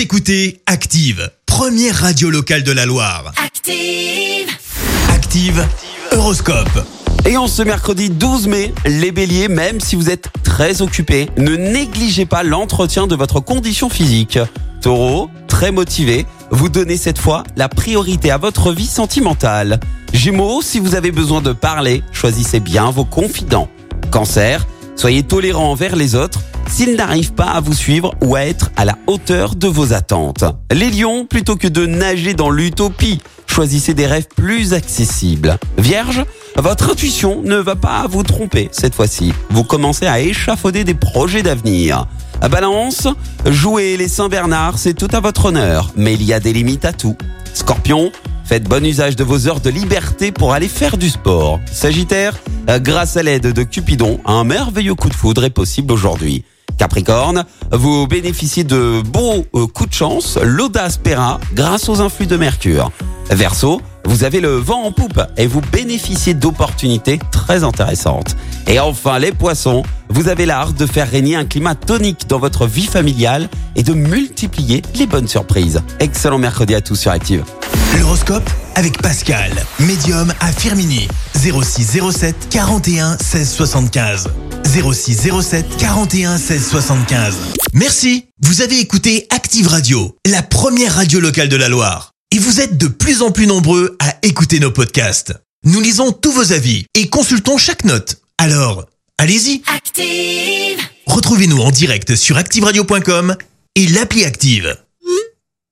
Vous écoutez Active, première radio locale de la Loire. Active. Active, Horoscope. Et en ce mercredi 12 mai, les béliers, même si vous êtes très occupés, ne négligez pas l'entretien de votre condition physique. Taureau, très motivé, vous donnez cette fois la priorité à votre vie sentimentale. Gémeaux, si vous avez besoin de parler, choisissez bien vos confidents. Cancer, soyez tolérant envers les autres s'ils n'arrivent pas à vous suivre ou à être à la hauteur de vos attentes. Les lions, plutôt que de nager dans l'utopie, choisissez des rêves plus accessibles. Vierge, votre intuition ne va pas vous tromper cette fois-ci. Vous commencez à échafauder des projets d'avenir. Balance, jouer les Saint-Bernard, c'est tout à votre honneur, mais il y a des limites à tout. Scorpion, faites bon usage de vos heures de liberté pour aller faire du sport. Sagittaire, grâce à l'aide de Cupidon, un merveilleux coup de foudre est possible aujourd'hui. Capricorne, vous bénéficiez de beaux euh, coups de chance, l'audace paiera grâce aux influx de Mercure. Verseau, vous avez le vent en poupe et vous bénéficiez d'opportunités très intéressantes. Et enfin les poissons, vous avez l'art de faire régner un climat tonique dans votre vie familiale et de multiplier les bonnes surprises. Excellent mercredi à tous sur Active. L'horoscope avec Pascal, médium à Firmini. 0607 41 16 75. 0607 41 16 75. Merci, vous avez écouté Active Radio, la première radio locale de la Loire. Et vous êtes de plus en plus nombreux à écouter nos podcasts. Nous lisons tous vos avis et consultons chaque note. Alors, allez-y, Active. retrouvez-nous en direct sur activeradio.com et l'appli Active.